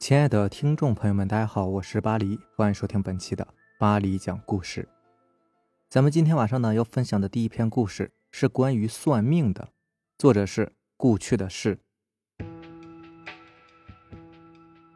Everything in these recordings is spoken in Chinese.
亲爱的听众朋友们，大家好，我是巴黎，欢迎收听本期的巴黎讲故事。咱们今天晚上呢要分享的第一篇故事是关于算命的，作者是故去的事。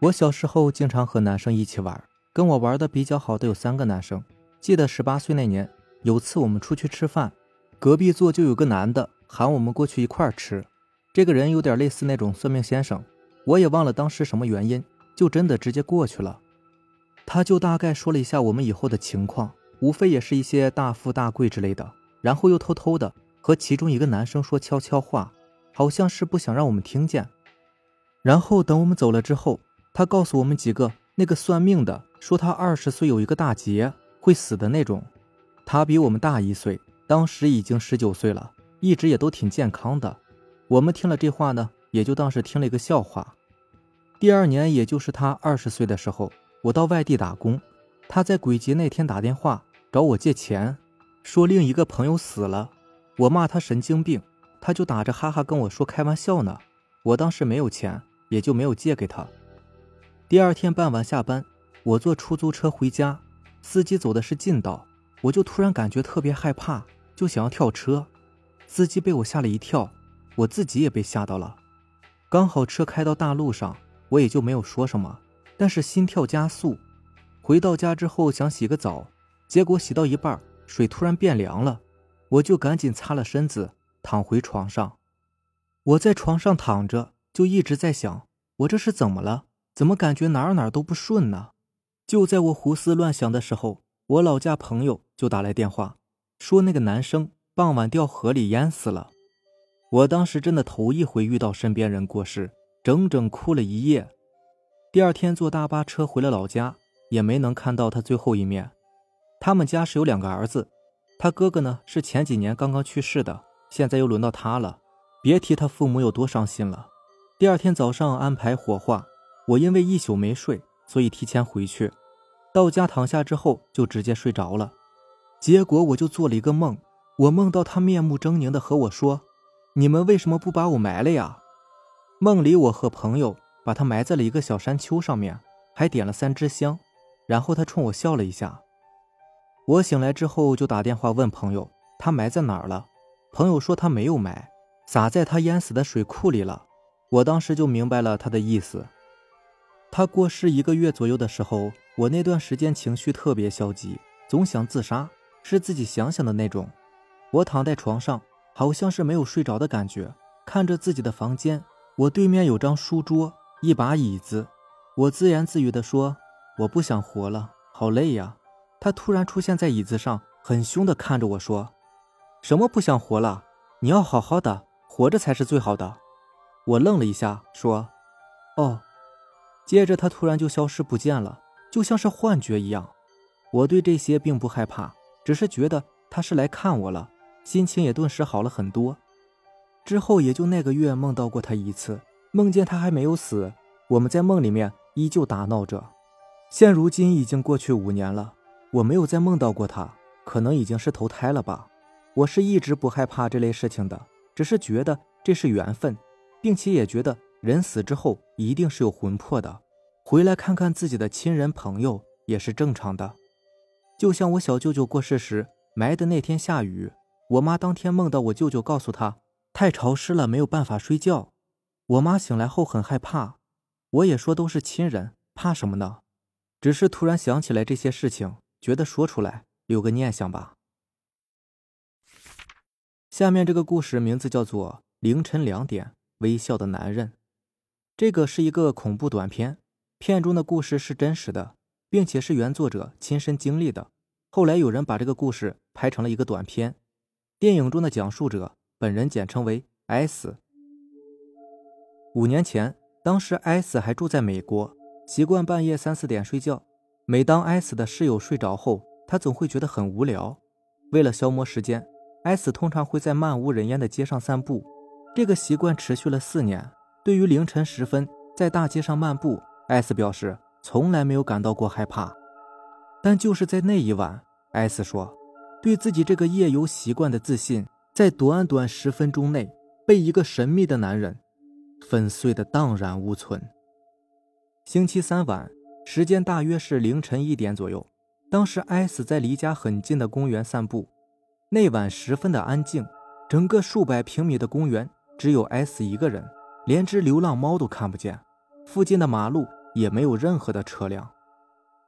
我小时候经常和男生一起玩，跟我玩的比较好的有三个男生。记得十八岁那年，有次我们出去吃饭，隔壁座就有个男的喊我们过去一块吃。这个人有点类似那种算命先生，我也忘了当时什么原因。就真的直接过去了，他就大概说了一下我们以后的情况，无非也是一些大富大贵之类的，然后又偷偷的和其中一个男生说悄悄话，好像是不想让我们听见。然后等我们走了之后，他告诉我们几个，那个算命的说他二十岁有一个大劫会死的那种，他比我们大一岁，当时已经十九岁了，一直也都挺健康的。我们听了这话呢，也就当是听了一个笑话。第二年，也就是他二十岁的时候，我到外地打工。他在鬼节那天打电话找我借钱，说另一个朋友死了。我骂他神经病，他就打着哈哈跟我说开玩笑呢。我当时没有钱，也就没有借给他。第二天傍晚下班，我坐出租车回家，司机走的是近道，我就突然感觉特别害怕，就想要跳车。司机被我吓了一跳，我自己也被吓到了。刚好车开到大路上。我也就没有说什么，但是心跳加速。回到家之后想洗个澡，结果洗到一半，水突然变凉了，我就赶紧擦了身子，躺回床上。我在床上躺着，就一直在想，我这是怎么了？怎么感觉哪哪都不顺呢？就在我胡思乱想的时候，我老家朋友就打来电话，说那个男生傍晚掉河里淹死了。我当时真的头一回遇到身边人过世。整整哭了一夜，第二天坐大巴车回了老家，也没能看到他最后一面。他们家是有两个儿子，他哥哥呢是前几年刚刚去世的，现在又轮到他了，别提他父母有多伤心了。第二天早上安排火化，我因为一宿没睡，所以提前回去。到家躺下之后就直接睡着了，结果我就做了一个梦，我梦到他面目狰狞的和我说：“你们为什么不把我埋了呀？”梦里，我和朋友把他埋在了一个小山丘上面，还点了三支香。然后他冲我笑了一下。我醒来之后就打电话问朋友，他埋在哪儿了？朋友说他没有埋，撒在他淹死的水库里了。我当时就明白了他的意思。他过世一个月左右的时候，我那段时间情绪特别消极，总想自杀，是自己想想的那种。我躺在床上，好像是没有睡着的感觉，看着自己的房间。我对面有张书桌，一把椅子。我自言自语地说：“我不想活了，好累呀。”他突然出现在椅子上，很凶地看着我说：“什么不想活了？你要好好的，活着才是最好的。”我愣了一下，说：“哦。”接着他突然就消失不见了，就像是幻觉一样。我对这些并不害怕，只是觉得他是来看我了，心情也顿时好了很多。之后也就那个月梦到过他一次，梦见他还没有死，我们在梦里面依旧打闹着。现如今已经过去五年了，我没有再梦到过他，可能已经是投胎了吧。我是一直不害怕这类事情的，只是觉得这是缘分，并且也觉得人死之后一定是有魂魄的，回来看看自己的亲人朋友也是正常的。就像我小舅舅过世时埋的那天下雨，我妈当天梦到我舅舅告诉她。太潮湿了，没有办法睡觉。我妈醒来后很害怕，我也说都是亲人，怕什么呢？只是突然想起来这些事情，觉得说出来留个念想吧。下面这个故事名字叫做《凌晨两点微笑的男人》，这个是一个恐怖短片，片中的故事是真实的，并且是原作者亲身经历的。后来有人把这个故事拍成了一个短片，电影中的讲述者。本人简称为 S。五年前，当时 S 还住在美国，习惯半夜三四点睡觉。每当 S 的室友睡着后，他总会觉得很无聊。为了消磨时间，S 通常会在漫无人烟的街上散步。这个习惯持续了四年。对于凌晨时分在大街上漫步，S 表示从来没有感到过害怕。但就是在那一晚，S 说，对自己这个夜游习惯的自信。在短短十分钟内，被一个神秘的男人粉碎的荡然无存。星期三晚，时间大约是凌晨一点左右。当时艾斯在离家很近的公园散步，那晚十分的安静，整个数百平米的公园只有艾斯一个人，连只流浪猫都看不见，附近的马路也没有任何的车辆。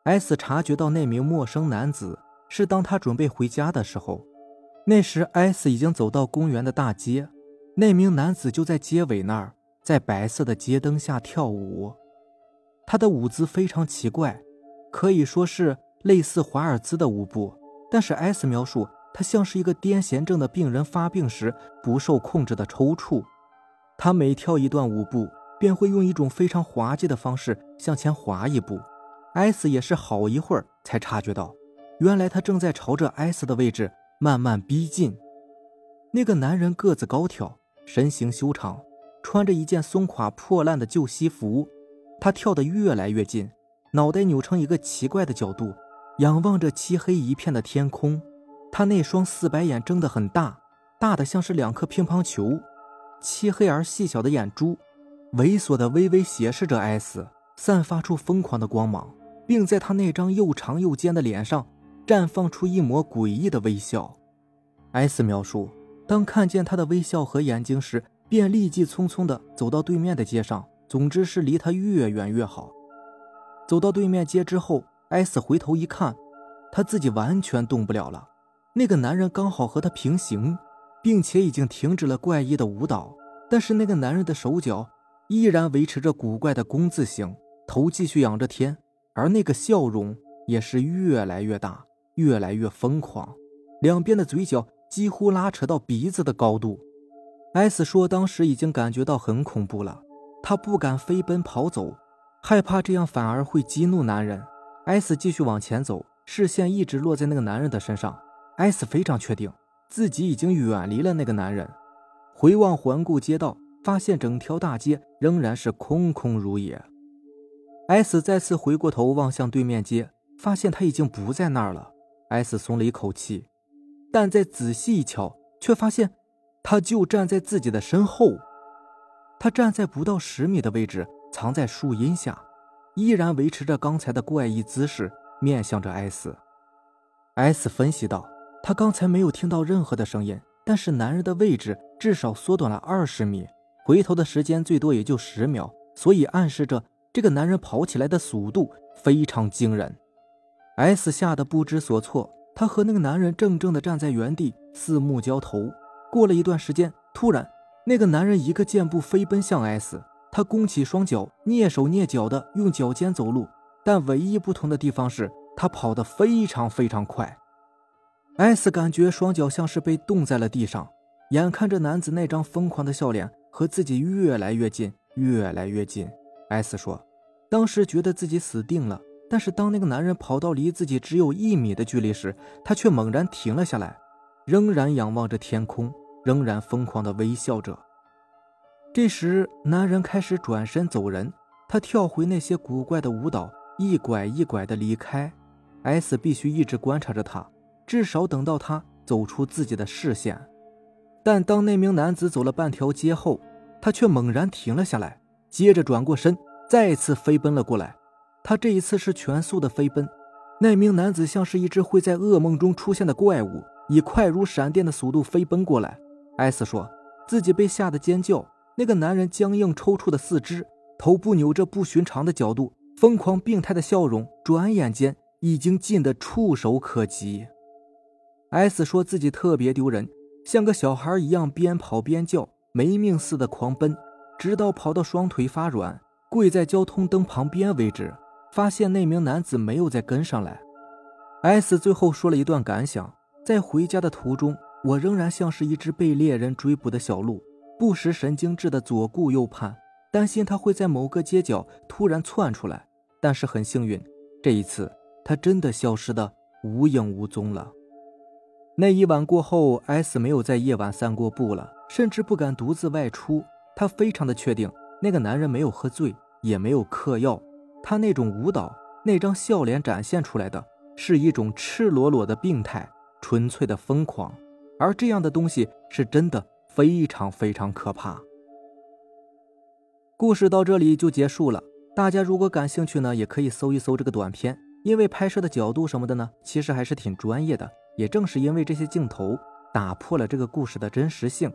艾斯察觉到那名陌生男子是当他准备回家的时候，那时艾斯已经走到公园的大街，那名男子就在街尾那儿，在白色的街灯下跳舞。他的舞姿非常奇怪，可以说是类似华尔兹的舞步，但是 S 描述他像是一个癫痫症的病人发病时不受控制的抽搐。他每跳一段舞步，便会用一种非常滑稽的方式向前滑一步。S 也是好一会儿才察觉到，原来他正在朝着 S 的位置慢慢逼近。那个男人个子高挑，身形修长，穿着一件松垮破烂的旧西服。他跳得越来越近，脑袋扭成一个奇怪的角度，仰望着漆黑一片的天空。他那双四白眼睁得很大，大的像是两颗乒乓球，漆黑而细小的眼珠，猥琐的微微斜视着艾斯，散发出疯狂的光芒，并在他那张又长又尖的脸上绽放出一抹诡异的微笑。艾斯描述，当看见他的微笑和眼睛时，便立即匆匆地走到对面的街上。总之是离他越远越好。走到对面街之后，艾斯回头一看，他自己完全动不了了。那个男人刚好和他平行，并且已经停止了怪异的舞蹈，但是那个男人的手脚依然维持着古怪的弓字形，头继续仰着天，而那个笑容也是越来越大，越来越疯狂，两边的嘴角几乎拉扯到鼻子的高度。S 说，当时已经感觉到很恐怖了。他不敢飞奔跑走，害怕这样反而会激怒男人。S 继续往前走，视线一直落在那个男人的身上。S 非常确定自己已经远离了那个男人。回望环顾街道，发现整条大街仍然是空空如也。S 再次回过头望向对面街，发现他已经不在那儿了。艾斯松了一口气，但再仔细一瞧，却发现他就站在自己的身后。他站在不到十米的位置，藏在树荫下，依然维持着刚才的怪异姿势，面向着艾斯。艾斯分析道：“他刚才没有听到任何的声音，但是男人的位置至少缩短了二十米，回头的时间最多也就十秒，所以暗示着这个男人跑起来的速度非常惊人。” S 吓得不知所措，他和那个男人怔怔地站在原地，四目交投。过了一段时间，突然。那个男人一个箭步飞奔向 S，他弓起双脚，蹑手蹑脚的用脚尖走路，但唯一不同的地方是他跑得非常非常快。S 感觉双脚像是被冻在了地上，眼看着男子那张疯狂的笑脸和自己越来越近，越来越近。S 说，当时觉得自己死定了，但是当那个男人跑到离自己只有一米的距离时，他却猛然停了下来，仍然仰望着天空。仍然疯狂地微笑着。这时，男人开始转身走人，他跳回那些古怪的舞蹈，一拐一拐地离开。S 必须一直观察着他，至少等到他走出自己的视线。但当那名男子走了半条街后，他却猛然停了下来，接着转过身，再次飞奔了过来。他这一次是全速的飞奔。那名男子像是一只会在噩梦中出现的怪物，以快如闪电的速度飞奔过来。艾斯说自己被吓得尖叫。那个男人僵硬抽搐的四肢，头部扭着不寻常的角度，疯狂病态的笑容，转眼间已经近得触手可及。艾斯说自己特别丢人，像个小孩一样边跑边叫，没命似的狂奔，直到跑到双腿发软，跪在交通灯旁边为止，发现那名男子没有再跟上来。，S 最后说了一段感想：在回家的途中。我仍然像是一只被猎人追捕的小鹿，不时神经质的左顾右盼，担心他会在某个街角突然窜出来。但是很幸运，这一次他真的消失的无影无踪了。那一晚过后，，S 没有在夜晚散过步了，甚至不敢独自外出。他非常的确定，那个男人没有喝醉，也没有嗑药。他那种舞蹈，那张笑脸展现出来的是一种赤裸裸的病态，纯粹的疯狂。而这样的东西是真的非常非常可怕。故事到这里就结束了。大家如果感兴趣呢，也可以搜一搜这个短片，因为拍摄的角度什么的呢，其实还是挺专业的。也正是因为这些镜头打破了这个故事的真实性，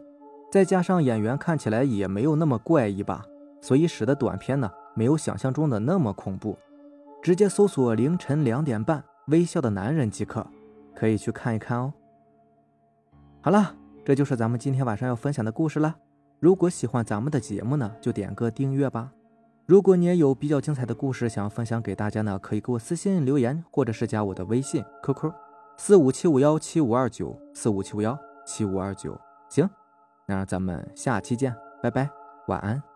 再加上演员看起来也没有那么怪异吧，所以使得短片呢没有想象中的那么恐怖。直接搜索“凌晨两点半微笑的男人”即可，可以去看一看哦。好了，这就是咱们今天晚上要分享的故事了。如果喜欢咱们的节目呢，就点个订阅吧。如果你也有比较精彩的故事想要分享给大家呢，可以给我私信留言，或者是加我的微信 QQ 四五七五幺七五二九四五七五幺七五二九。行，那咱们下期见，拜拜，晚安。